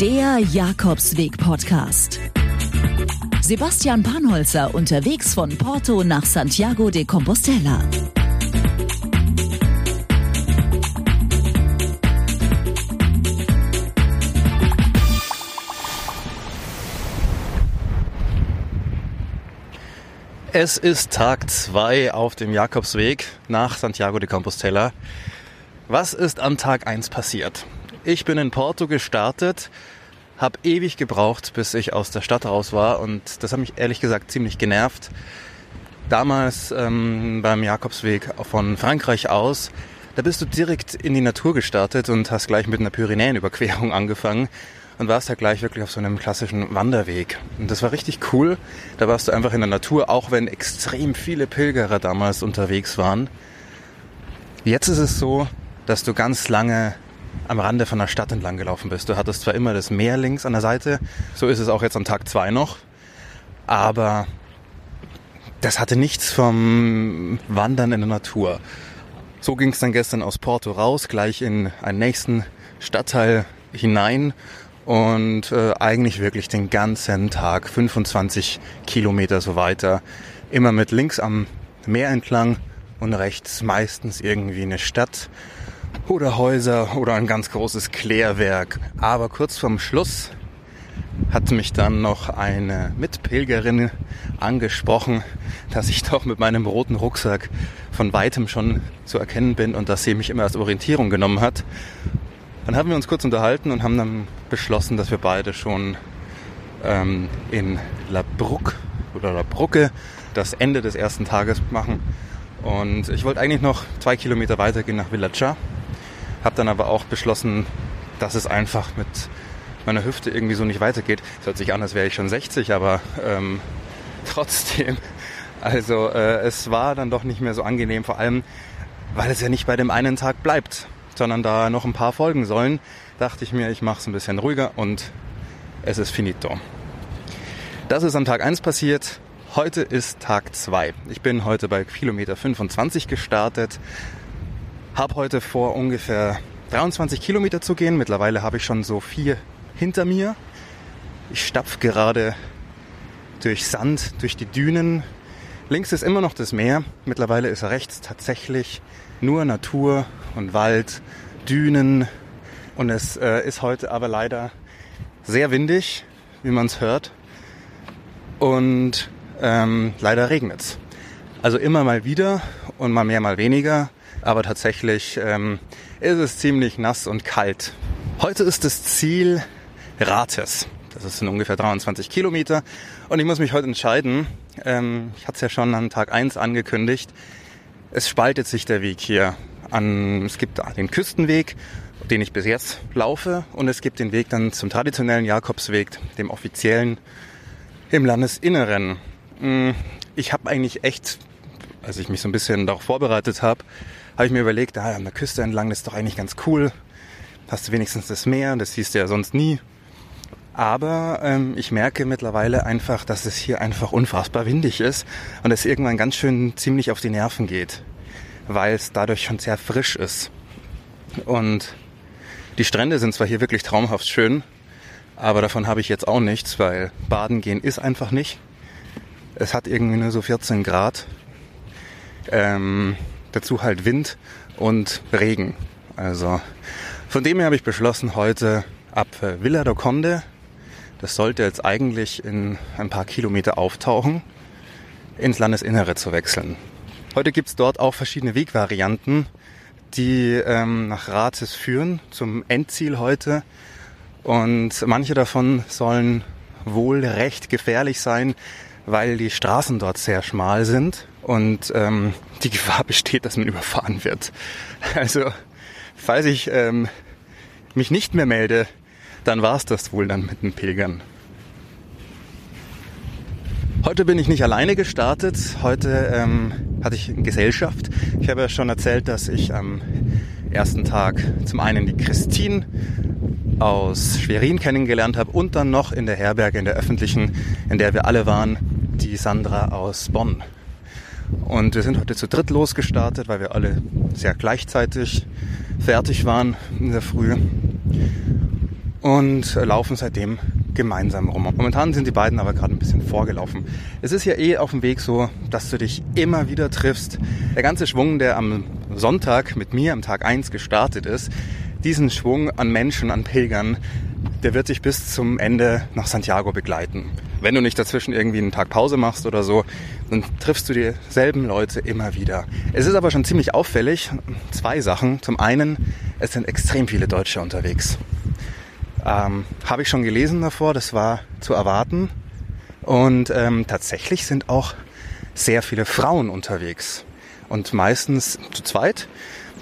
Der Jakobsweg-Podcast. Sebastian Panholzer unterwegs von Porto nach Santiago de Compostela. Es ist Tag 2 auf dem Jakobsweg nach Santiago de Compostela. Was ist am Tag 1 passiert? Ich bin in Porto gestartet, habe ewig gebraucht, bis ich aus der Stadt raus war und das hat mich ehrlich gesagt ziemlich genervt. Damals ähm, beim Jakobsweg von Frankreich aus, da bist du direkt in die Natur gestartet und hast gleich mit einer Pyrenäenüberquerung angefangen und warst ja gleich wirklich auf so einem klassischen Wanderweg. Und das war richtig cool. Da warst du einfach in der Natur, auch wenn extrem viele Pilgerer damals unterwegs waren. Jetzt ist es so, dass du ganz lange am Rande von der Stadt entlang gelaufen bist. Du hattest zwar immer das Meer links an der Seite, so ist es auch jetzt am Tag zwei noch, aber das hatte nichts vom Wandern in der Natur. So ging es dann gestern aus Porto raus, gleich in einen nächsten Stadtteil hinein und äh, eigentlich wirklich den ganzen Tag 25 Kilometer so weiter, immer mit links am Meer entlang und rechts meistens irgendwie eine Stadt oder Häuser oder ein ganz großes Klärwerk. Aber kurz vorm Schluss hat mich dann noch eine Mitpilgerin angesprochen, dass ich doch mit meinem roten Rucksack von weitem schon zu erkennen bin und dass sie mich immer als Orientierung genommen hat. Dann haben wir uns kurz unterhalten und haben dann beschlossen, dass wir beide schon ähm, in La Bruck oder La Brucke das Ende des ersten Tages machen. Und ich wollte eigentlich noch zwei Kilometer weitergehen nach Villacha habe dann aber auch beschlossen, dass es einfach mit meiner Hüfte irgendwie so nicht weitergeht. Es hört sich an, als wäre ich schon 60, aber ähm, trotzdem. Also äh, es war dann doch nicht mehr so angenehm, vor allem weil es ja nicht bei dem einen Tag bleibt, sondern da noch ein paar folgen sollen, dachte ich mir, ich mache es ein bisschen ruhiger und es ist finito. Das ist am Tag 1 passiert. Heute ist Tag 2. Ich bin heute bei Kilometer 25 gestartet, habe heute vor, ungefähr 23 Kilometer zu gehen. Mittlerweile habe ich schon so vier hinter mir. Ich stapf gerade durch Sand, durch die Dünen. Links ist immer noch das Meer. Mittlerweile ist rechts tatsächlich nur Natur und Wald, Dünen. Und es äh, ist heute aber leider sehr windig, wie man es hört. Und ähm, leider regnet es. Also immer mal wieder und mal mehr, mal weniger aber tatsächlich ähm, ist es ziemlich nass und kalt. Heute ist das Ziel Rates. Das sind ungefähr 23 Kilometer und ich muss mich heute entscheiden. Ähm, ich hatte es ja schon an Tag 1 angekündigt. Es spaltet sich der Weg hier. An, es gibt den Küstenweg, den ich bis jetzt laufe und es gibt den Weg dann zum traditionellen Jakobsweg, dem offiziellen im Landesinneren. Hm, ich habe eigentlich echt, als ich mich so ein bisschen darauf vorbereitet habe, habe ich mir überlegt, ah, an der Küste entlang, das ist doch eigentlich ganz cool. Hast du wenigstens das Meer, das siehst du ja sonst nie. Aber ähm, ich merke mittlerweile einfach, dass es hier einfach unfassbar windig ist und es irgendwann ganz schön ziemlich auf die Nerven geht, weil es dadurch schon sehr frisch ist. Und die Strände sind zwar hier wirklich traumhaft schön, aber davon habe ich jetzt auch nichts, weil baden gehen ist einfach nicht. Es hat irgendwie nur so 14 Grad. Ähm, dazu halt Wind und Regen. Also von dem her habe ich beschlossen, heute ab äh, Villa do Conde, das sollte jetzt eigentlich in ein paar Kilometer auftauchen, ins Landesinnere zu wechseln. Heute gibt es dort auch verschiedene Wegvarianten, die ähm, nach Rates führen, zum Endziel heute. Und manche davon sollen wohl recht gefährlich sein, weil die Straßen dort sehr schmal sind und ähm, die Gefahr besteht, dass man überfahren wird. Also, falls ich ähm, mich nicht mehr melde, dann war es das wohl dann mit den Pilgern. Heute bin ich nicht alleine gestartet. Heute ähm, hatte ich Gesellschaft. Ich habe ja schon erzählt, dass ich am ersten Tag zum einen die Christine aus Schwerin kennengelernt habe und dann noch in der Herberge, in der öffentlichen, in der wir alle waren, die Sandra aus Bonn. Und wir sind heute zu dritt losgestartet, weil wir alle sehr gleichzeitig fertig waren in der Früh. und laufen seitdem gemeinsam rum. Momentan sind die beiden aber gerade ein bisschen vorgelaufen. Es ist ja eh auf dem Weg so, dass du dich immer wieder triffst. Der ganze Schwung, der am Sonntag mit mir am Tag eins gestartet ist, diesen Schwung an Menschen, an Pilgern, der wird dich bis zum Ende nach Santiago begleiten. Wenn du nicht dazwischen irgendwie einen Tag Pause machst oder so, dann triffst du dieselben Leute immer wieder. Es ist aber schon ziemlich auffällig. Zwei Sachen. Zum einen, es sind extrem viele Deutsche unterwegs. Ähm, Habe ich schon gelesen davor, das war zu erwarten. Und ähm, tatsächlich sind auch sehr viele Frauen unterwegs. Und meistens zu zweit.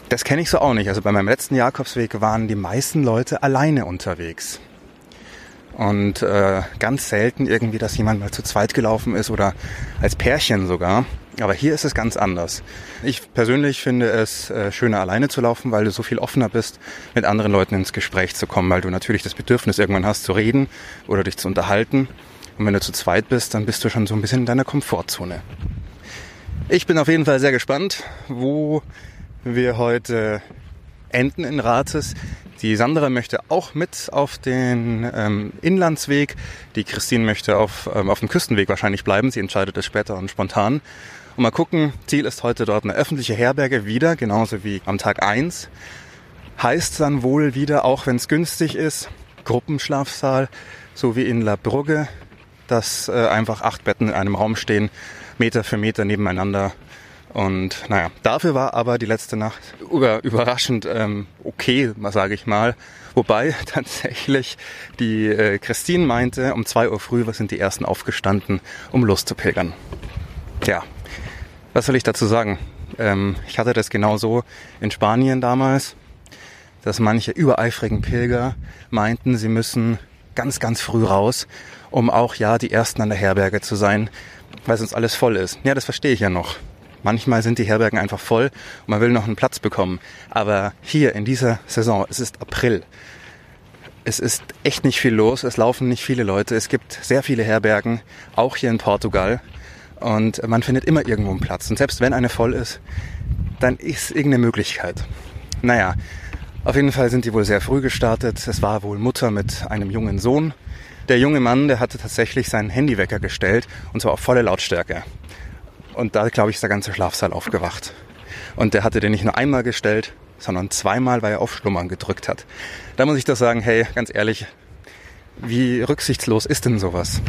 Das kenne ich so auch nicht. Also bei meinem letzten Jakobsweg waren die meisten Leute alleine unterwegs. Und äh, ganz selten irgendwie, dass jemand mal zu zweit gelaufen ist oder als Pärchen sogar. Aber hier ist es ganz anders. Ich persönlich finde es äh, schöner, alleine zu laufen, weil du so viel offener bist, mit anderen Leuten ins Gespräch zu kommen, weil du natürlich das Bedürfnis irgendwann hast, zu reden oder dich zu unterhalten. Und wenn du zu zweit bist, dann bist du schon so ein bisschen in deiner Komfortzone. Ich bin auf jeden Fall sehr gespannt, wo wir heute enden in Rates. Die Sandra möchte auch mit auf den ähm, Inlandsweg. Die Christine möchte auf, ähm, auf dem Küstenweg wahrscheinlich bleiben. Sie entscheidet es später und spontan. Und mal gucken, Ziel ist heute dort eine öffentliche Herberge wieder, genauso wie am Tag eins. Heißt dann wohl wieder, auch wenn es günstig ist, Gruppenschlafsaal, so wie in La Brugge, dass äh, einfach acht Betten in einem Raum stehen, Meter für Meter nebeneinander und naja, dafür war aber die letzte Nacht über, überraschend ähm, okay, sage ich mal. Wobei tatsächlich die äh, Christine meinte, um zwei Uhr früh sind die ersten aufgestanden, um loszupilgern. Ja, was soll ich dazu sagen? Ähm, ich hatte das genauso in Spanien damals, dass manche übereifrigen Pilger meinten, sie müssen ganz, ganz früh raus, um auch ja die Ersten an der Herberge zu sein, weil sonst alles voll ist. Ja, das verstehe ich ja noch. Manchmal sind die Herbergen einfach voll und man will noch einen Platz bekommen. Aber hier in dieser Saison, es ist April. Es ist echt nicht viel los, es laufen nicht viele Leute, es gibt sehr viele Herbergen, auch hier in Portugal. Und man findet immer irgendwo einen Platz. Und selbst wenn eine voll ist, dann ist irgendeine Möglichkeit. Naja, auf jeden Fall sind die wohl sehr früh gestartet. Es war wohl Mutter mit einem jungen Sohn. Der junge Mann, der hatte tatsächlich seinen Handywecker gestellt und zwar auf volle Lautstärke. Und da, glaube ich, ist der ganze Schlafsaal aufgewacht. Und der hatte den nicht nur einmal gestellt, sondern zweimal, weil er auf Schlummern gedrückt hat. Da muss ich doch sagen, hey, ganz ehrlich, wie rücksichtslos ist denn sowas?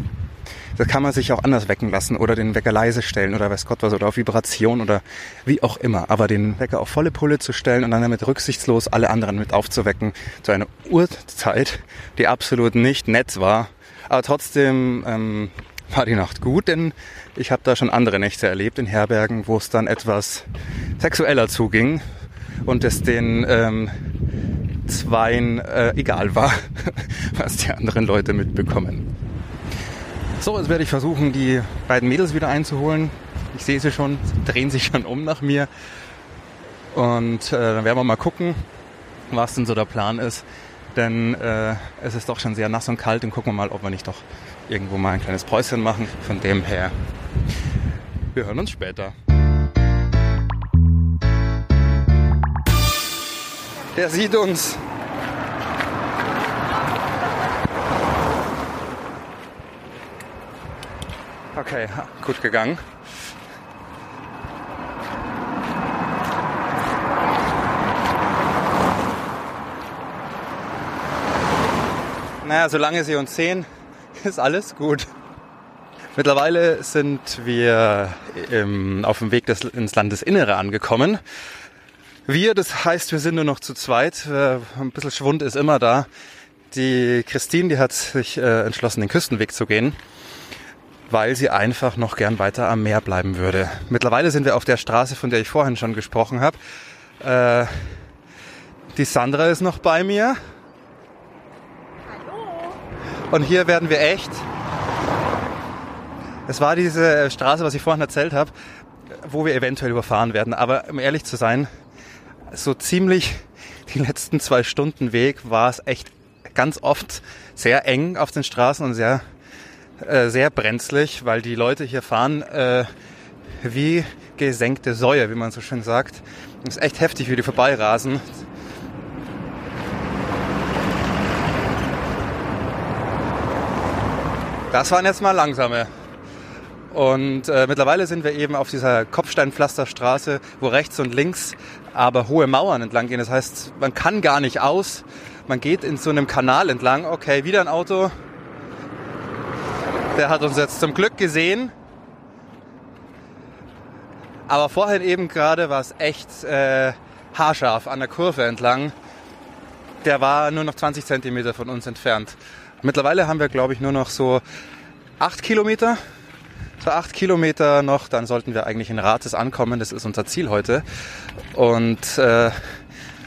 Das kann man sich auch anders wecken lassen oder den Wecker leise stellen oder weiß Gott was oder auf Vibration oder wie auch immer. Aber den Wecker auf volle Pulle zu stellen und dann damit rücksichtslos alle anderen mit aufzuwecken zu einer Uhrzeit, die absolut nicht nett war, aber trotzdem ähm, war die Nacht gut, denn ich habe da schon andere Nächte erlebt in Herbergen, wo es dann etwas sexueller zuging und es den ähm, Zweien äh, egal war, was die anderen Leute mitbekommen. So, jetzt werde ich versuchen, die beiden Mädels wieder einzuholen. Ich sehe sie schon, sie drehen sich schon um nach mir. Und äh, dann werden wir mal gucken, was denn so der Plan ist. Denn äh, es ist doch schon sehr nass und kalt und gucken wir mal, ob wir nicht doch irgendwo mal ein kleines Päuschen machen. Von dem her, wir hören uns später. Der sieht uns. Okay, gut gegangen. Naja, solange sie uns sehen, ist alles gut. Mittlerweile sind wir im, auf dem Weg des, ins Landesinnere angekommen. Wir, das heißt, wir sind nur noch zu zweit. Äh, ein bisschen Schwund ist immer da. Die Christine, die hat sich äh, entschlossen, den Küstenweg zu gehen, weil sie einfach noch gern weiter am Meer bleiben würde. Mittlerweile sind wir auf der Straße, von der ich vorhin schon gesprochen habe. Äh, die Sandra ist noch bei mir. Und hier werden wir echt. Es war diese Straße, was ich vorhin erzählt habe, wo wir eventuell überfahren werden. Aber um ehrlich zu sein, so ziemlich die letzten zwei Stunden Weg war es echt ganz oft sehr eng auf den Straßen und sehr, äh, sehr brenzlig, weil die Leute hier fahren äh, wie gesenkte Säue, wie man so schön sagt. Es ist echt heftig, wie die vorbeirasen. Das waren jetzt mal langsame. Und äh, mittlerweile sind wir eben auf dieser Kopfsteinpflasterstraße, wo rechts und links aber hohe Mauern entlang gehen. Das heißt, man kann gar nicht aus. Man geht in so einem Kanal entlang. Okay, wieder ein Auto. Der hat uns jetzt zum Glück gesehen. Aber vorhin eben gerade war es echt äh, haarscharf an der Kurve entlang. Der war nur noch 20 Zentimeter von uns entfernt. Mittlerweile haben wir, glaube ich, nur noch so acht Kilometer. So acht Kilometer noch, dann sollten wir eigentlich in Rates ankommen. Das ist unser Ziel heute. Und äh,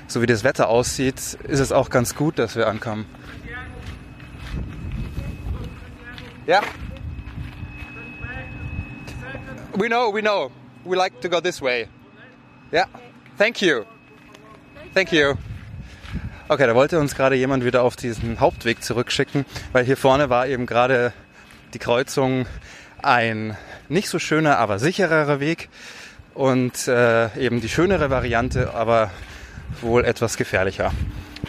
so wie das Wetter aussieht, ist es auch ganz gut, dass wir ankommen. Ja. We know, we know. We like to go this way. Ja. Thank you. Thank you. Okay, da wollte uns gerade jemand wieder auf diesen Hauptweg zurückschicken, weil hier vorne war eben gerade die Kreuzung ein nicht so schöner, aber sichererer Weg und äh, eben die schönere Variante, aber wohl etwas gefährlicher.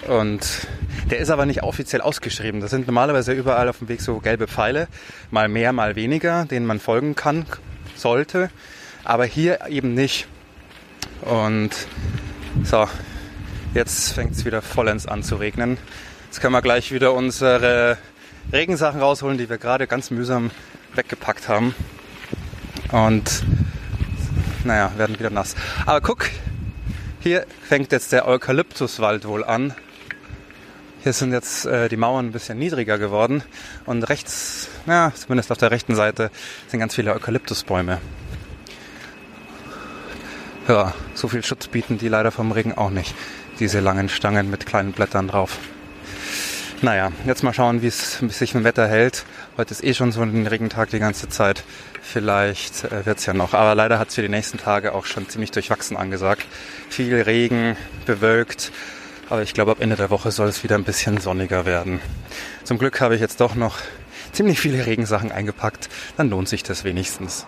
Und der ist aber nicht offiziell ausgeschrieben. Das sind normalerweise überall auf dem Weg so gelbe Pfeile, mal mehr, mal weniger, denen man folgen kann, sollte, aber hier eben nicht. Und so, Jetzt fängt es wieder vollends an zu regnen. Jetzt können wir gleich wieder unsere Regensachen rausholen, die wir gerade ganz mühsam weggepackt haben. Und naja, werden wieder nass. Aber guck, hier fängt jetzt der Eukalyptuswald wohl an. Hier sind jetzt äh, die Mauern ein bisschen niedriger geworden und rechts, ja, zumindest auf der rechten Seite, sind ganz viele Eukalyptusbäume. Ja, so viel Schutz bieten die leider vom Regen auch nicht diese langen Stangen mit kleinen Blättern drauf. Naja, jetzt mal schauen, wie es sich im Wetter hält. Heute ist eh schon so ein Regentag die ganze Zeit. Vielleicht äh, wird es ja noch. Aber leider hat es für die nächsten Tage auch schon ziemlich durchwachsen angesagt. Viel Regen, bewölkt. Aber ich glaube, ab Ende der Woche soll es wieder ein bisschen sonniger werden. Zum Glück habe ich jetzt doch noch ziemlich viele Regensachen eingepackt. Dann lohnt sich das wenigstens.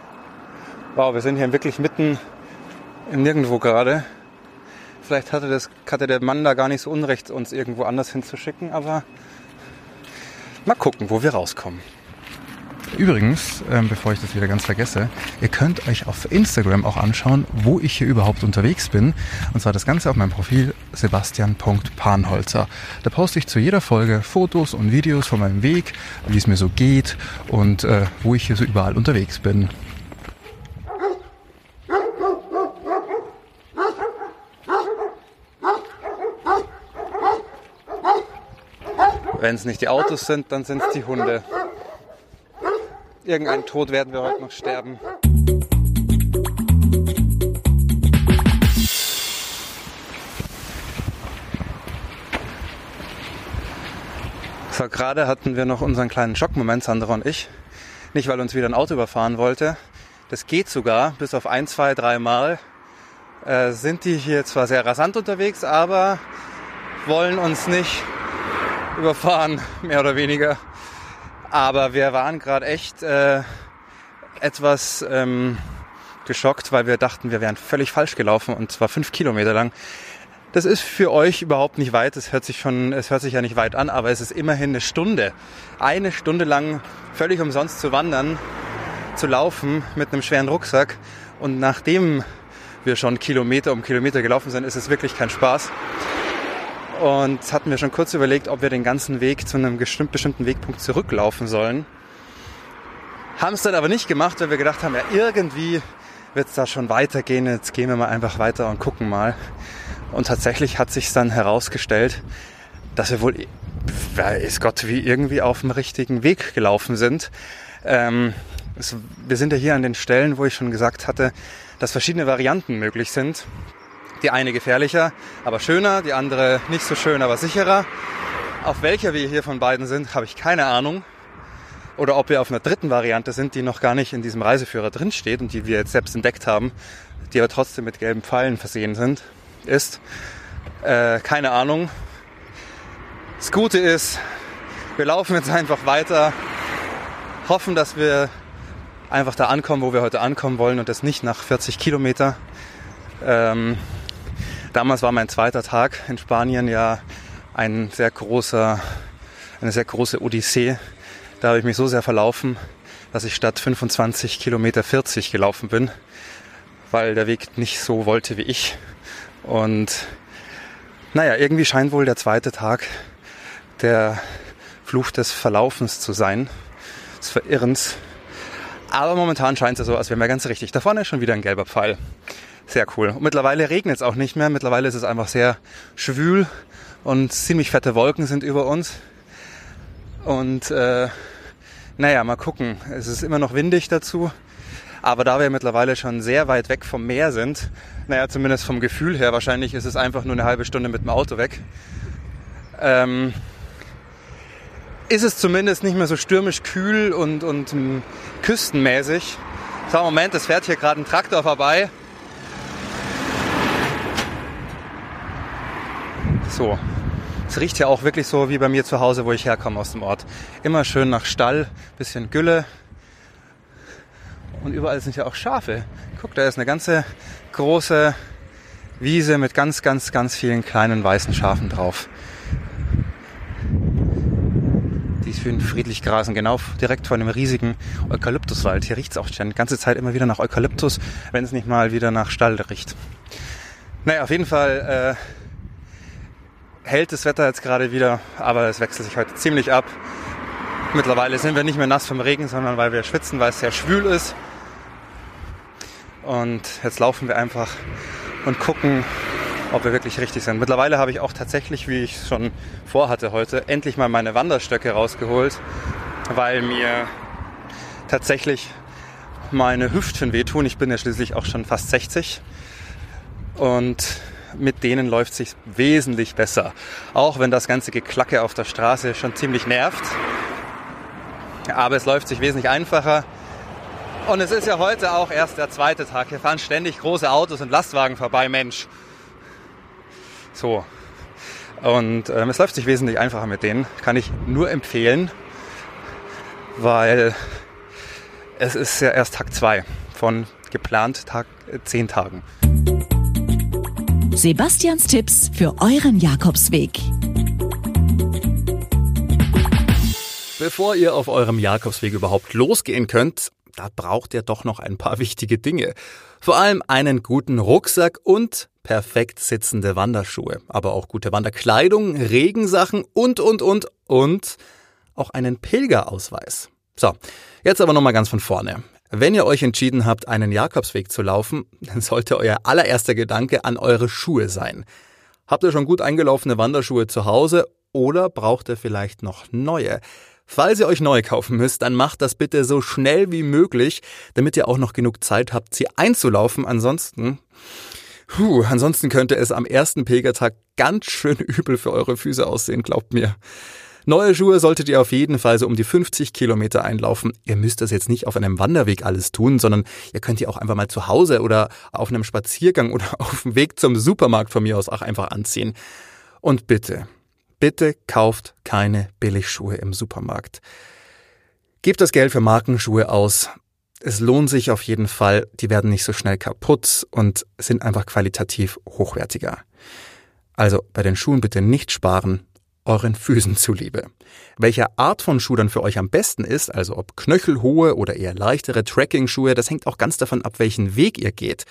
Wow, wir sind hier wirklich mitten im Nirgendwo gerade. Vielleicht hatte, das, hatte der Mann da gar nicht so unrecht, uns irgendwo anders hinzuschicken, aber mal gucken, wo wir rauskommen. Übrigens, ähm, bevor ich das wieder ganz vergesse, ihr könnt euch auf Instagram auch anschauen, wo ich hier überhaupt unterwegs bin. Und zwar das Ganze auf meinem Profil sebastian.panholzer. Da poste ich zu jeder Folge Fotos und Videos von meinem Weg, wie es mir so geht und äh, wo ich hier so überall unterwegs bin. Wenn es nicht die Autos sind, dann sind es die Hunde. Irgendein Tod werden wir heute noch sterben. So, gerade hatten wir noch unseren kleinen Schockmoment, Sandra und ich. Nicht, weil uns wieder ein Auto überfahren wollte. Das geht sogar, bis auf ein, zwei, drei Mal äh, sind die hier zwar sehr rasant unterwegs, aber wollen uns nicht überfahren, mehr oder weniger. Aber wir waren gerade echt äh, etwas ähm, geschockt, weil wir dachten, wir wären völlig falsch gelaufen und zwar fünf Kilometer lang. Das ist für euch überhaupt nicht weit. Es hört sich schon, es hört sich ja nicht weit an, aber es ist immerhin eine Stunde. Eine Stunde lang völlig umsonst zu wandern, zu laufen mit einem schweren Rucksack. Und nachdem wir schon Kilometer um Kilometer gelaufen sind, ist es wirklich kein Spaß. Und hatten wir schon kurz überlegt, ob wir den ganzen Weg zu einem bestimmten Wegpunkt zurücklaufen sollen. Haben es dann aber nicht gemacht, weil wir gedacht haben, ja, irgendwie wird es da schon weitergehen. Jetzt gehen wir mal einfach weiter und gucken mal. Und tatsächlich hat sich dann herausgestellt, dass wir wohl, weiß Gott, wie irgendwie auf dem richtigen Weg gelaufen sind. Ähm, es, wir sind ja hier an den Stellen, wo ich schon gesagt hatte, dass verschiedene Varianten möglich sind. Die eine gefährlicher, aber schöner, die andere nicht so schön, aber sicherer. Auf welcher wir hier von beiden sind, habe ich keine Ahnung. Oder ob wir auf einer dritten Variante sind, die noch gar nicht in diesem Reiseführer drinsteht und die wir jetzt selbst entdeckt haben, die aber trotzdem mit gelben Pfeilen versehen sind, ist. Äh, keine Ahnung. Das Gute ist, wir laufen jetzt einfach weiter, hoffen, dass wir einfach da ankommen, wo wir heute ankommen wollen und das nicht nach 40 Kilometer. Ähm, Damals war mein zweiter Tag in Spanien ja ein sehr großer, eine sehr große Odyssee. Da habe ich mich so sehr verlaufen, dass ich statt 25 Kilometer 40 gelaufen bin, weil der Weg nicht so wollte wie ich. Und naja, irgendwie scheint wohl der zweite Tag der Fluch des Verlaufens zu sein, des Verirrens. Aber momentan scheint es so, als wären wir ganz richtig. Da vorne ist schon wieder ein gelber Pfeil. Sehr cool. Und mittlerweile regnet es auch nicht mehr. Mittlerweile ist es einfach sehr schwül und ziemlich fette Wolken sind über uns. Und äh, naja, mal gucken. Es ist immer noch windig dazu. Aber da wir mittlerweile schon sehr weit weg vom Meer sind, naja, zumindest vom Gefühl her, wahrscheinlich ist es einfach nur eine halbe Stunde mit dem Auto weg, ähm, ist es zumindest nicht mehr so stürmisch kühl und, und um, küstenmäßig. So, Moment, es fährt hier gerade ein Traktor vorbei. So, es riecht ja auch wirklich so wie bei mir zu Hause, wo ich herkomme aus dem Ort. Immer schön nach Stall, bisschen Gülle. Und überall sind ja auch Schafe. Guck, da ist eine ganze große Wiese mit ganz, ganz, ganz vielen kleinen weißen Schafen drauf. Die schön friedlich grasen, genau direkt vor einem riesigen Eukalyptuswald. Hier riecht es auch schon die ganze Zeit immer wieder nach Eukalyptus, wenn es nicht mal wieder nach Stall riecht. Naja, auf jeden Fall äh, hält das Wetter jetzt gerade wieder, aber es wechselt sich heute ziemlich ab. Mittlerweile sind wir nicht mehr nass vom Regen, sondern weil wir schwitzen, weil es sehr schwül ist. Und jetzt laufen wir einfach und gucken, ob wir wirklich richtig sind. Mittlerweile habe ich auch tatsächlich, wie ich schon vorhatte heute, endlich mal meine Wanderstöcke rausgeholt, weil mir tatsächlich meine Hüften wehtun. Ich bin ja schließlich auch schon fast 60 und mit denen läuft sich wesentlich besser. Auch wenn das ganze Geklacke auf der Straße schon ziemlich nervt. Aber es läuft sich wesentlich einfacher. Und es ist ja heute auch erst der zweite Tag. Hier fahren ständig große Autos und Lastwagen vorbei, Mensch. So. Und ähm, es läuft sich wesentlich einfacher mit denen. Kann ich nur empfehlen, weil es ist ja erst Tag 2 von geplant Tag äh, 10 Tagen. Sebastians Tipps für euren Jakobsweg. Bevor ihr auf eurem Jakobsweg überhaupt losgehen könnt, da braucht ihr doch noch ein paar wichtige Dinge. Vor allem einen guten Rucksack und perfekt sitzende Wanderschuhe, aber auch gute Wanderkleidung, Regensachen und, und, und, und auch einen Pilgerausweis. So, jetzt aber nochmal ganz von vorne. Wenn ihr euch entschieden habt, einen Jakobsweg zu laufen, dann sollte euer allererster Gedanke an eure Schuhe sein. Habt ihr schon gut eingelaufene Wanderschuhe zu Hause oder braucht ihr vielleicht noch neue? Falls ihr euch neu kaufen müsst, dann macht das bitte so schnell wie möglich, damit ihr auch noch genug Zeit habt, sie einzulaufen. Ansonsten, puh, ansonsten könnte es am ersten Pilgertag ganz schön übel für eure Füße aussehen, glaubt mir. Neue Schuhe solltet ihr auf jeden Fall so um die 50 Kilometer einlaufen. Ihr müsst das jetzt nicht auf einem Wanderweg alles tun, sondern ihr könnt die auch einfach mal zu Hause oder auf einem Spaziergang oder auf dem Weg zum Supermarkt von mir aus auch einfach anziehen. Und bitte, bitte kauft keine Billigschuhe im Supermarkt. Gebt das Geld für Markenschuhe aus. Es lohnt sich auf jeden Fall. Die werden nicht so schnell kaputt und sind einfach qualitativ hochwertiger. Also bei den Schuhen bitte nicht sparen, euren Füßen zuliebe. Welche Art von Schuh dann für euch am besten ist, also ob knöchelhohe oder eher leichtere Tracking-Schuhe, das hängt auch ganz davon ab, welchen Weg ihr geht.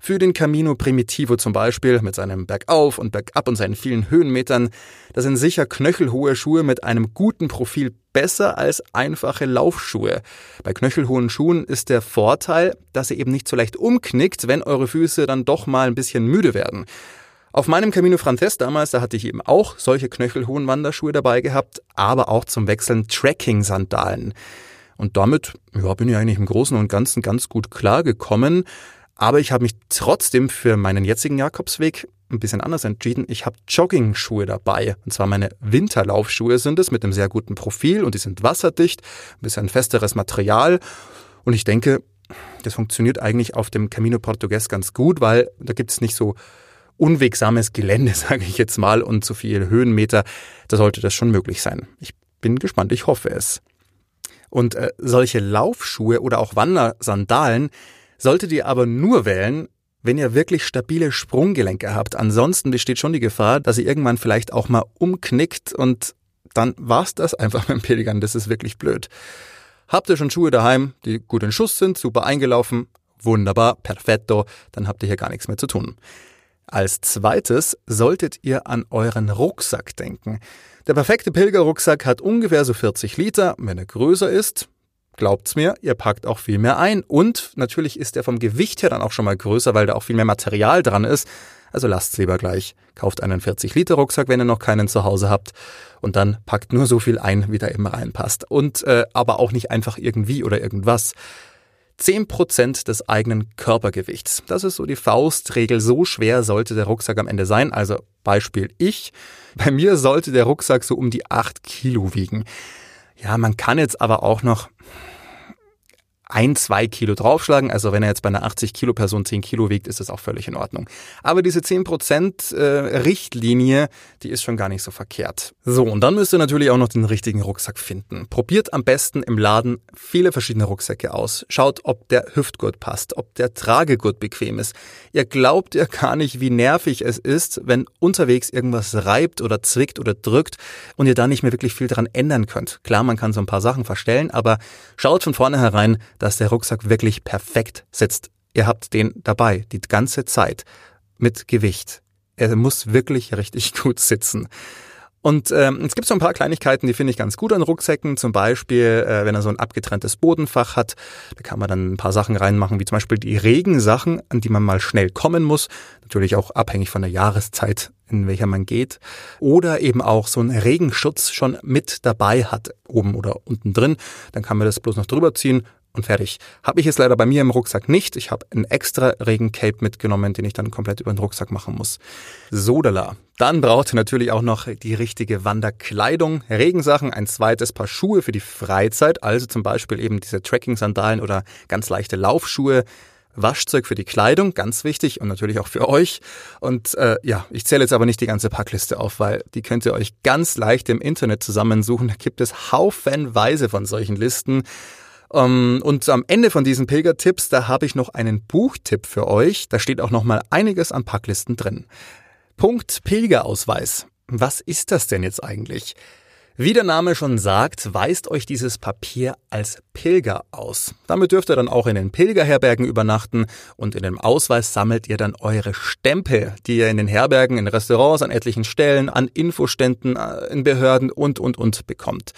Für den Camino Primitivo zum Beispiel mit seinem Bergauf und Bergab und seinen vielen Höhenmetern, da sind sicher knöchelhohe Schuhe mit einem guten Profil besser als einfache Laufschuhe. Bei knöchelhohen Schuhen ist der Vorteil, dass ihr eben nicht so leicht umknickt, wenn eure Füße dann doch mal ein bisschen müde werden. Auf meinem Camino Frances damals, da hatte ich eben auch solche knöchelhohen Wanderschuhe dabei gehabt, aber auch zum Wechseln Trekking-Sandalen. Und damit ja, bin ich eigentlich im Großen und Ganzen ganz gut klargekommen. Aber ich habe mich trotzdem für meinen jetzigen Jakobsweg ein bisschen anders entschieden. Ich habe Jogging-Schuhe dabei. Und zwar meine Winterlaufschuhe sind es mit einem sehr guten Profil und die sind wasserdicht, ein bisschen festeres Material. Und ich denke, das funktioniert eigentlich auf dem Camino Portugues ganz gut, weil da gibt es nicht so unwegsames Gelände, sage ich jetzt mal, und zu viele Höhenmeter, da sollte das schon möglich sein. Ich bin gespannt, ich hoffe es. Und äh, solche Laufschuhe oder auch Wandersandalen solltet ihr aber nur wählen, wenn ihr wirklich stabile Sprunggelenke habt. Ansonsten besteht schon die Gefahr, dass ihr irgendwann vielleicht auch mal umknickt und dann war's das einfach dem Pilgern. Das ist wirklich blöd. Habt ihr schon Schuhe daheim, die gut in Schuss sind, super eingelaufen? Wunderbar, perfetto, dann habt ihr hier gar nichts mehr zu tun. Als zweites solltet ihr an euren Rucksack denken. Der perfekte Pilgerrucksack hat ungefähr so 40 Liter. Wenn er größer ist, glaubt's mir, ihr packt auch viel mehr ein. Und natürlich ist er vom Gewicht her dann auch schon mal größer, weil da auch viel mehr Material dran ist. Also lasst's lieber gleich. Kauft einen 40 Liter Rucksack, wenn ihr noch keinen zu Hause habt. Und dann packt nur so viel ein, wie da immer reinpasst. Und äh, aber auch nicht einfach irgendwie oder irgendwas. 10% des eigenen Körpergewichts. Das ist so die Faustregel. So schwer sollte der Rucksack am Ende sein. Also Beispiel ich. Bei mir sollte der Rucksack so um die 8 Kilo wiegen. Ja, man kann jetzt aber auch noch ein, zwei Kilo draufschlagen. Also wenn er jetzt bei einer 80 Kilo Person 10 Kilo wiegt, ist das auch völlig in Ordnung. Aber diese 10 Prozent äh, Richtlinie, die ist schon gar nicht so verkehrt. So, und dann müsst ihr natürlich auch noch den richtigen Rucksack finden. Probiert am besten im Laden viele verschiedene Rucksäcke aus. Schaut, ob der Hüftgurt passt, ob der Tragegurt bequem ist. Ihr glaubt ja gar nicht, wie nervig es ist, wenn unterwegs irgendwas reibt oder zwickt oder drückt und ihr da nicht mehr wirklich viel dran ändern könnt. Klar, man kann so ein paar Sachen verstellen, aber schaut von vornherein, dass der Rucksack wirklich perfekt sitzt. Ihr habt den dabei, die ganze Zeit, mit Gewicht. Er muss wirklich richtig gut sitzen. Und ähm, es gibt so ein paar Kleinigkeiten, die finde ich ganz gut an Rucksäcken. Zum Beispiel, äh, wenn er so ein abgetrenntes Bodenfach hat, da kann man dann ein paar Sachen reinmachen, wie zum Beispiel die Regensachen, an die man mal schnell kommen muss. Natürlich auch abhängig von der Jahreszeit, in welcher man geht. Oder eben auch so einen Regenschutz schon mit dabei hat, oben oder unten drin. Dann kann man das bloß noch drüber ziehen, und fertig. Habe ich jetzt leider bei mir im Rucksack nicht. Ich habe ein extra Regencape mitgenommen, den ich dann komplett über den Rucksack machen muss. Sodala. Dann braucht ihr natürlich auch noch die richtige Wanderkleidung, Regensachen, ein zweites Paar Schuhe für die Freizeit, also zum Beispiel eben diese Trekking-Sandalen oder ganz leichte Laufschuhe. Waschzeug für die Kleidung, ganz wichtig und natürlich auch für euch. Und äh, ja, ich zähle jetzt aber nicht die ganze Packliste auf, weil die könnt ihr euch ganz leicht im Internet zusammensuchen. Da gibt es haufenweise von solchen Listen. Ähm, und am Ende von diesen Pilgertipps, da habe ich noch einen Buchtipp für euch. Da steht auch noch mal einiges an Packlisten drin. Punkt Pilgerausweis. Was ist das denn jetzt eigentlich? Wie der Name schon sagt, weist euch dieses Papier als Pilger aus. Damit dürft ihr dann auch in den Pilgerherbergen übernachten und in dem Ausweis sammelt ihr dann eure Stempel, die ihr in den Herbergen, in Restaurants, an etlichen Stellen, an Infoständen, äh, in Behörden und, und, und bekommt.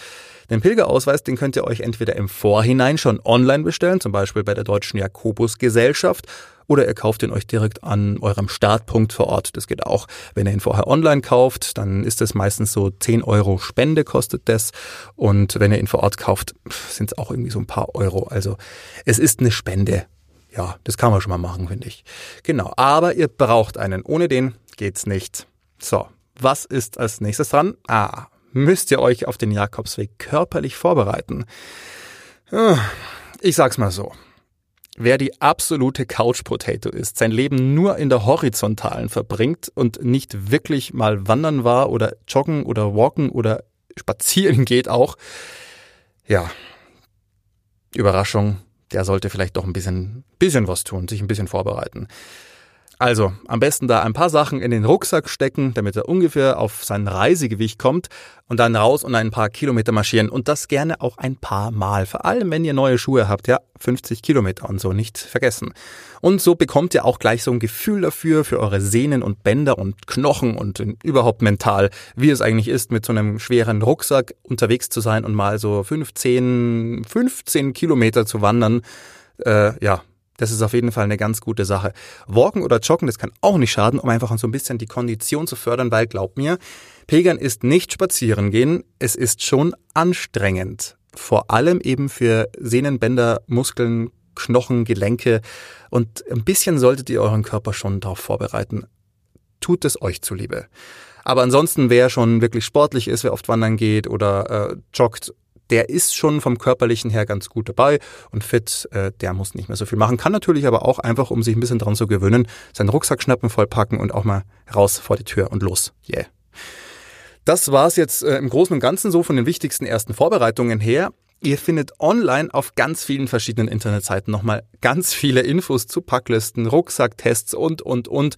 Den Pilgerausweis, den könnt ihr euch entweder im Vorhinein schon online bestellen, zum Beispiel bei der Deutschen Jakobusgesellschaft, oder ihr kauft ihn euch direkt an eurem Startpunkt vor Ort. Das geht auch. Wenn ihr ihn vorher online kauft, dann ist es meistens so 10 Euro Spende kostet das. Und wenn ihr ihn vor Ort kauft, sind es auch irgendwie so ein paar Euro. Also es ist eine Spende. Ja, das kann man schon mal machen, finde ich. Genau. Aber ihr braucht einen. Ohne den geht's nicht. So. Was ist als nächstes dran? Ah, müsst ihr euch auf den Jakobsweg körperlich vorbereiten. Ich sag's mal so. Wer die absolute Couch Potato ist, sein Leben nur in der Horizontalen verbringt und nicht wirklich mal wandern war oder joggen oder walken oder spazieren geht auch, ja, Überraschung, der sollte vielleicht doch ein bisschen, bisschen was tun, sich ein bisschen vorbereiten. Also, am besten da ein paar Sachen in den Rucksack stecken, damit er ungefähr auf sein Reisegewicht kommt und dann raus und ein paar Kilometer marschieren und das gerne auch ein paar Mal. Vor allem, wenn ihr neue Schuhe habt, ja, 50 Kilometer und so nicht vergessen. Und so bekommt ihr auch gleich so ein Gefühl dafür, für eure Sehnen und Bänder und Knochen und überhaupt mental, wie es eigentlich ist, mit so einem schweren Rucksack unterwegs zu sein und mal so 15, 15 Kilometer zu wandern. Äh, ja, das ist auf jeden Fall eine ganz gute Sache. Walken oder Joggen, das kann auch nicht schaden, um einfach so ein bisschen die Kondition zu fördern, weil glaub mir, Pilgern ist nicht spazieren gehen, es ist schon anstrengend. Vor allem eben für Sehnen, Bänder, Muskeln, Knochen, Gelenke und ein bisschen solltet ihr euren Körper schon darauf vorbereiten. Tut es euch zuliebe. Aber ansonsten, wer schon wirklich sportlich ist, wer oft wandern geht oder äh, joggt der ist schon vom körperlichen her ganz gut dabei und fit, äh, der muss nicht mehr so viel machen. Kann natürlich aber auch einfach, um sich ein bisschen dran zu gewöhnen, seinen Rucksack schnappen, vollpacken und auch mal raus vor die Tür und los. Yeah. Das war's jetzt äh, im Großen und Ganzen so von den wichtigsten ersten Vorbereitungen her. Ihr findet online auf ganz vielen verschiedenen Internetseiten nochmal ganz viele Infos zu Packlisten, Rucksacktests und, und, und.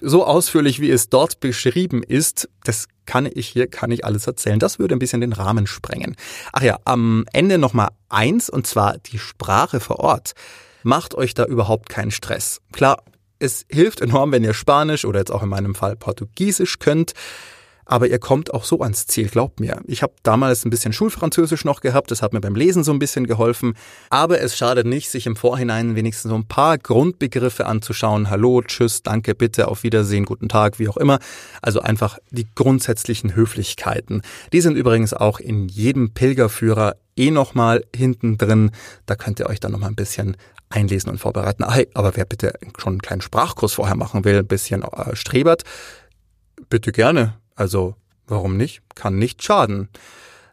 So ausführlich, wie es dort beschrieben ist, das kann ich hier, kann ich alles erzählen. Das würde ein bisschen den Rahmen sprengen. Ach ja, am Ende nochmal eins, und zwar die Sprache vor Ort. Macht euch da überhaupt keinen Stress. Klar, es hilft enorm, wenn ihr Spanisch oder jetzt auch in meinem Fall Portugiesisch könnt aber ihr kommt auch so ans Ziel, glaubt mir. Ich habe damals ein bisschen Schulfranzösisch noch gehabt, das hat mir beim Lesen so ein bisschen geholfen, aber es schadet nicht, sich im Vorhinein wenigstens so ein paar Grundbegriffe anzuschauen. Hallo, tschüss, danke, bitte, auf Wiedersehen, guten Tag, wie auch immer. Also einfach die grundsätzlichen Höflichkeiten. Die sind übrigens auch in jedem Pilgerführer eh nochmal hinten drin. Da könnt ihr euch dann nochmal ein bisschen einlesen und vorbereiten. Aber wer bitte schon einen kleinen Sprachkurs vorher machen will, ein bisschen äh, strebert, bitte gerne. Also warum nicht? Kann nicht schaden.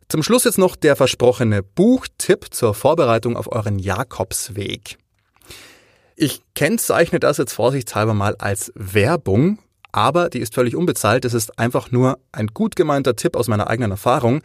Zum Schluss jetzt noch der versprochene Buchtipp zur Vorbereitung auf euren Jakobsweg. Ich kennzeichne das jetzt vorsichtshalber mal als Werbung, aber die ist völlig unbezahlt. Es ist einfach nur ein gut gemeinter Tipp aus meiner eigenen Erfahrung.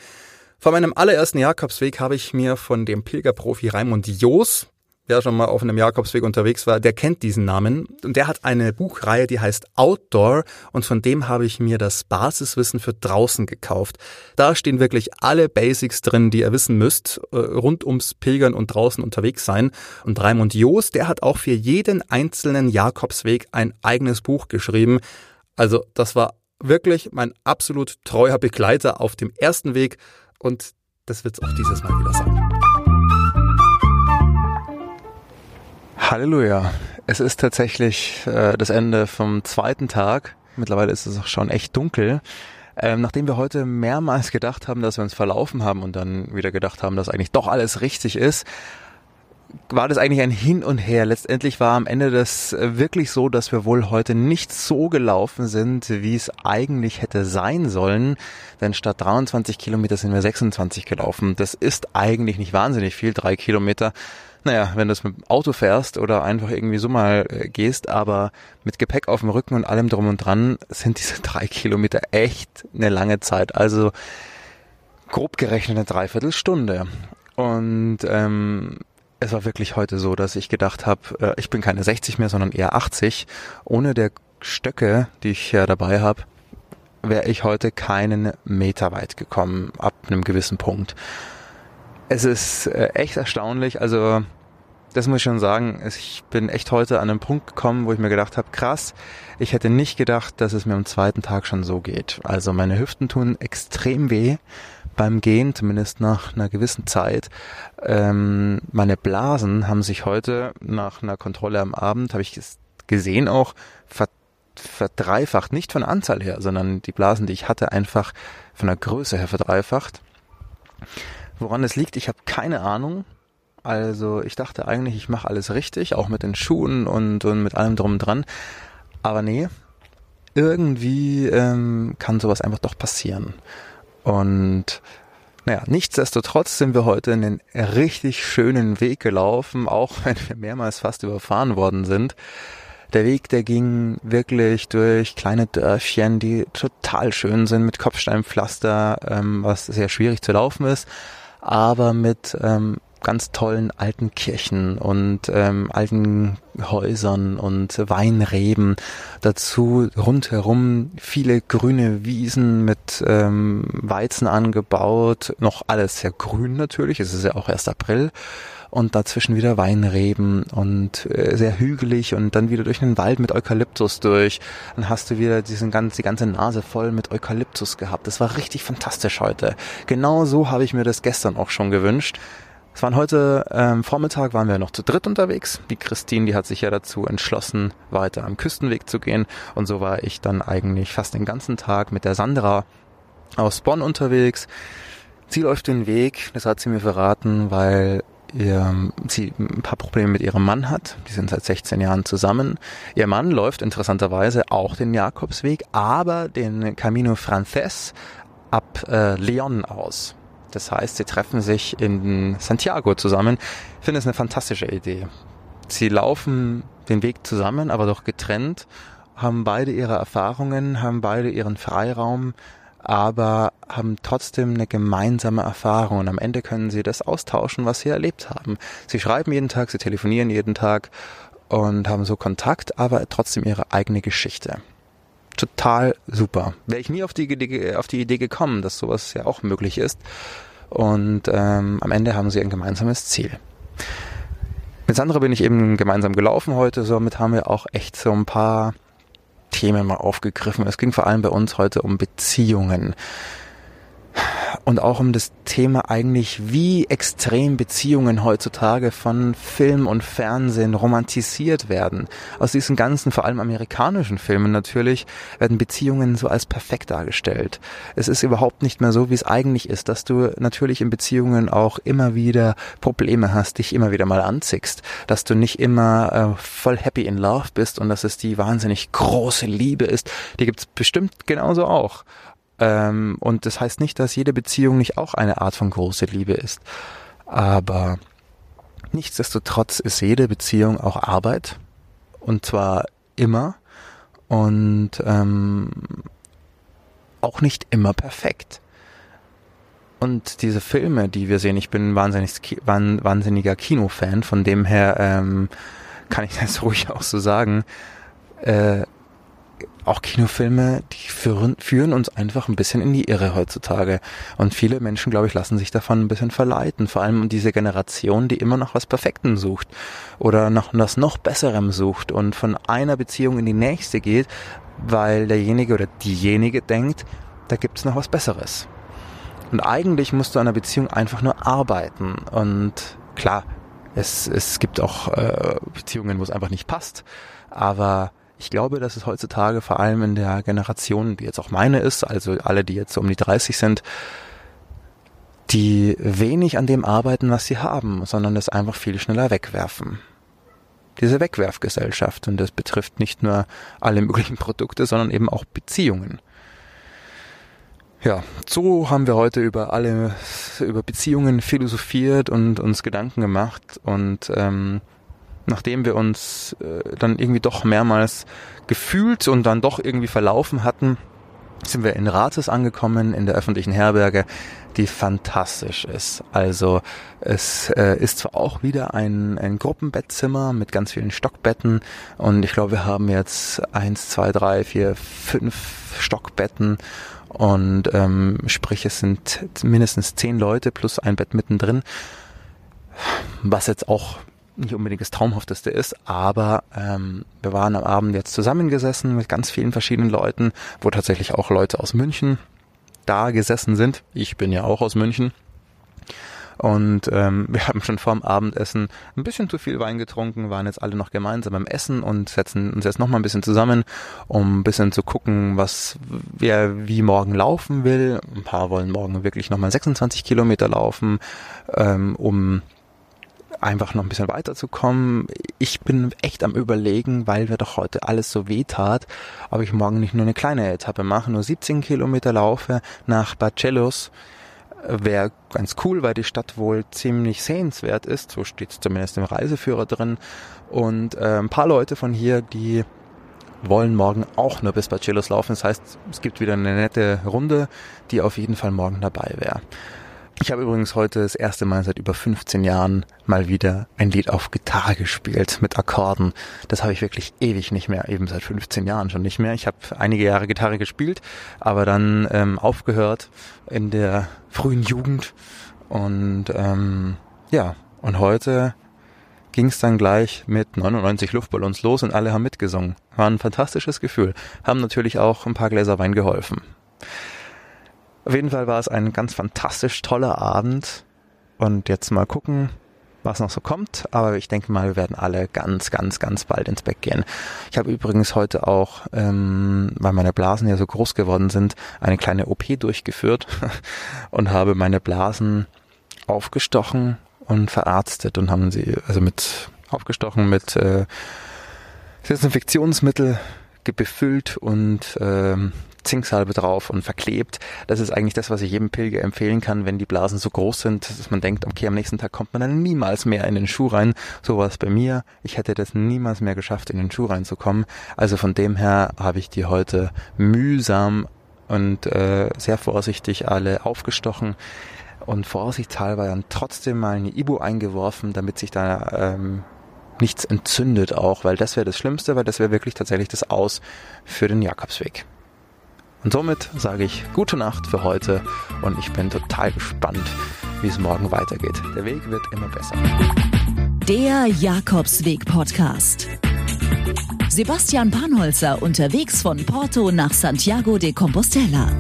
Vor meinem allerersten Jakobsweg habe ich mir von dem Pilgerprofi Raimund Joos, der schon mal auf einem Jakobsweg unterwegs war, der kennt diesen Namen. Und der hat eine Buchreihe, die heißt Outdoor und von dem habe ich mir das Basiswissen für draußen gekauft. Da stehen wirklich alle Basics drin, die ihr wissen müsst, äh, rund ums Pilgern und draußen unterwegs sein. Und Raimund Joos, der hat auch für jeden einzelnen Jakobsweg ein eigenes Buch geschrieben. Also das war wirklich mein absolut treuer Begleiter auf dem ersten Weg und das wird es auch dieses Mal wieder sein. Halleluja. Es ist tatsächlich äh, das Ende vom zweiten Tag. Mittlerweile ist es auch schon echt dunkel. Ähm, nachdem wir heute mehrmals gedacht haben, dass wir uns verlaufen haben und dann wieder gedacht haben, dass eigentlich doch alles richtig ist, war das eigentlich ein Hin und Her. Letztendlich war am Ende das äh, wirklich so, dass wir wohl heute nicht so gelaufen sind, wie es eigentlich hätte sein sollen. Denn statt 23 Kilometer sind wir 26 gelaufen. Das ist eigentlich nicht wahnsinnig viel, drei Kilometer. Naja, wenn du es mit dem Auto fährst oder einfach irgendwie so mal äh, gehst, aber mit Gepäck auf dem Rücken und allem drum und dran sind diese drei Kilometer echt eine lange Zeit. Also grob gerechnet eine Dreiviertelstunde. Und ähm, es war wirklich heute so, dass ich gedacht habe, äh, ich bin keine 60 mehr, sondern eher 80. Ohne der Stöcke, die ich ja dabei habe, wäre ich heute keinen Meter weit gekommen ab einem gewissen Punkt. Es ist äh, echt erstaunlich. Also das muss ich schon sagen. Ich bin echt heute an einen Punkt gekommen, wo ich mir gedacht habe, krass, ich hätte nicht gedacht, dass es mir am zweiten Tag schon so geht. Also meine Hüften tun extrem weh beim Gehen, zumindest nach einer gewissen Zeit. Ähm, meine Blasen haben sich heute nach einer Kontrolle am Abend, habe ich gesehen auch, verdreifacht. Nicht von Anzahl her, sondern die Blasen, die ich hatte, einfach von der Größe her verdreifacht. Woran es liegt, ich habe keine Ahnung. Also ich dachte eigentlich, ich mache alles richtig, auch mit den Schuhen und, und mit allem drum und dran. Aber nee, irgendwie ähm, kann sowas einfach doch passieren. Und naja, nichtsdestotrotz sind wir heute einen richtig schönen Weg gelaufen, auch wenn wir mehrmals fast überfahren worden sind. Der Weg, der ging wirklich durch kleine Dörfchen, die total schön sind, mit Kopfsteinpflaster, ähm, was sehr schwierig zu laufen ist aber mit ähm, ganz tollen alten Kirchen und ähm, alten Häusern und Weinreben. Dazu rundherum viele grüne Wiesen mit ähm, Weizen angebaut. Noch alles sehr grün natürlich. Es ist ja auch erst April und dazwischen wieder Weinreben und äh, sehr hügelig und dann wieder durch einen Wald mit Eukalyptus durch. Dann hast du wieder diesen ganz, die ganze Nase voll mit Eukalyptus gehabt. Das war richtig fantastisch heute. Genau so habe ich mir das gestern auch schon gewünscht. Es waren heute ähm, Vormittag waren wir noch zu dritt unterwegs. Die Christine, die hat sich ja dazu entschlossen, weiter am Küstenweg zu gehen. Und so war ich dann eigentlich fast den ganzen Tag mit der Sandra aus Bonn unterwegs. Sie läuft den Weg, das hat sie mir verraten, weil ihr, sie ein paar Probleme mit ihrem Mann hat. Die sind seit 16 Jahren zusammen. Ihr Mann läuft interessanterweise auch den Jakobsweg, aber den Camino Frances ab äh, Leon aus. Das heißt, sie treffen sich in Santiago zusammen. Ich finde es eine fantastische Idee. Sie laufen den Weg zusammen, aber doch getrennt, haben beide ihre Erfahrungen, haben beide ihren Freiraum, aber haben trotzdem eine gemeinsame Erfahrung und am Ende können sie das austauschen, was sie erlebt haben. Sie schreiben jeden Tag, sie telefonieren jeden Tag und haben so Kontakt, aber trotzdem ihre eigene Geschichte. Total super. Wäre ich nie auf die, Idee, auf die Idee gekommen, dass sowas ja auch möglich ist. Und ähm, am Ende haben sie ein gemeinsames Ziel. Mit Sandra bin ich eben gemeinsam gelaufen heute, somit haben wir auch echt so ein paar Themen mal aufgegriffen. Es ging vor allem bei uns heute um Beziehungen und auch um das Thema eigentlich, wie extrem Beziehungen heutzutage von Film und Fernsehen romantisiert werden. Aus diesen ganzen, vor allem amerikanischen Filmen natürlich, werden Beziehungen so als perfekt dargestellt. Es ist überhaupt nicht mehr so, wie es eigentlich ist, dass du natürlich in Beziehungen auch immer wieder Probleme hast, dich immer wieder mal anzickst, dass du nicht immer äh, voll happy in love bist und dass es die wahnsinnig große Liebe ist. Die gibt's bestimmt genauso auch. Ähm, und das heißt nicht, dass jede Beziehung nicht auch eine Art von große Liebe ist. Aber nichtsdestotrotz ist jede Beziehung auch Arbeit. Und zwar immer. Und ähm, auch nicht immer perfekt. Und diese Filme, die wir sehen, ich bin ein wahnsinnig, wahnsinniger Kinofan, von dem her ähm, kann ich das ruhig auch so sagen. Äh, auch Kinofilme, die führen, führen uns einfach ein bisschen in die Irre heutzutage. Und viele Menschen, glaube ich, lassen sich davon ein bisschen verleiten. Vor allem diese Generation, die immer noch was Perfekten sucht oder nach was noch Besserem sucht und von einer Beziehung in die nächste geht, weil derjenige oder diejenige denkt, da gibt's noch was Besseres. Und eigentlich musst du an einer Beziehung einfach nur arbeiten. Und klar, es, es gibt auch äh, Beziehungen, wo es einfach nicht passt. Aber ich glaube, dass es heutzutage vor allem in der Generation, die jetzt auch meine ist, also alle, die jetzt um die 30 sind, die wenig an dem arbeiten, was sie haben, sondern das einfach viel schneller wegwerfen. Diese Wegwerfgesellschaft, und das betrifft nicht nur alle möglichen Produkte, sondern eben auch Beziehungen. Ja, so haben wir heute über alle, über Beziehungen philosophiert und uns Gedanken gemacht und ähm, nachdem wir uns äh, dann irgendwie doch mehrmals gefühlt und dann doch irgendwie verlaufen hatten, sind wir in Rates angekommen, in der öffentlichen Herberge, die fantastisch ist. Also es äh, ist zwar auch wieder ein, ein Gruppenbettzimmer mit ganz vielen Stockbetten und ich glaube, wir haben jetzt eins, zwei, drei, vier, fünf Stockbetten und ähm, sprich, es sind mindestens zehn Leute plus ein Bett mittendrin, was jetzt auch nicht unbedingt das Traumhafteste ist, aber ähm, wir waren am Abend jetzt zusammengesessen mit ganz vielen verschiedenen Leuten, wo tatsächlich auch Leute aus München da gesessen sind. Ich bin ja auch aus München. Und ähm, wir haben schon vorm Abendessen ein bisschen zu viel Wein getrunken, waren jetzt alle noch gemeinsam beim Essen und setzen uns jetzt noch mal ein bisschen zusammen, um ein bisschen zu gucken, was wer wie morgen laufen will. Ein paar wollen morgen wirklich noch mal 26 Kilometer laufen, ähm, um einfach noch ein bisschen weiterzukommen. Ich bin echt am überlegen, weil wir doch heute alles so weh tat, ob ich morgen nicht nur eine kleine Etappe mache, nur 17 Kilometer laufe nach Barcelos. Wäre ganz cool, weil die Stadt wohl ziemlich sehenswert ist, so steht es zumindest im Reiseführer drin. Und äh, ein paar Leute von hier, die wollen morgen auch nur bis Barcelos laufen. Das heißt, es gibt wieder eine nette Runde, die auf jeden Fall morgen dabei wäre. Ich habe übrigens heute das erste Mal seit über 15 Jahren mal wieder ein Lied auf Gitarre gespielt mit Akkorden. Das habe ich wirklich ewig nicht mehr, eben seit 15 Jahren schon nicht mehr. Ich habe einige Jahre Gitarre gespielt, aber dann ähm, aufgehört in der frühen Jugend. Und ähm, ja, und heute ging es dann gleich mit 99 Luftballons los und alle haben mitgesungen. War ein fantastisches Gefühl. Haben natürlich auch ein paar Gläser Wein geholfen. Auf jeden Fall war es ein ganz fantastisch toller Abend. Und jetzt mal gucken, was noch so kommt. Aber ich denke mal, wir werden alle ganz, ganz, ganz bald ins Bett gehen. Ich habe übrigens heute auch, ähm, weil meine Blasen ja so groß geworden sind, eine kleine OP durchgeführt und habe meine Blasen aufgestochen und verarztet und haben sie also mit aufgestochen mit äh, Desinfektionsmittel befüllt und ähm, Zinksalbe drauf und verklebt. Das ist eigentlich das, was ich jedem Pilger empfehlen kann, wenn die Blasen so groß sind, dass man denkt, okay, am nächsten Tag kommt man dann niemals mehr in den Schuh rein. So war es bei mir. Ich hätte das niemals mehr geschafft, in den Schuh reinzukommen. Also von dem her habe ich die heute mühsam und äh, sehr vorsichtig alle aufgestochen und vorsichtshalber dann trotzdem mal eine Ibu eingeworfen, damit sich da ähm, nichts entzündet auch, weil das wäre das Schlimmste, weil das wäre wirklich tatsächlich das Aus für den Jakobsweg. Und somit sage ich gute Nacht für heute und ich bin total gespannt, wie es morgen weitergeht. Der Weg wird immer besser. Der Jakobsweg Podcast. Sebastian Panholzer unterwegs von Porto nach Santiago de Compostela.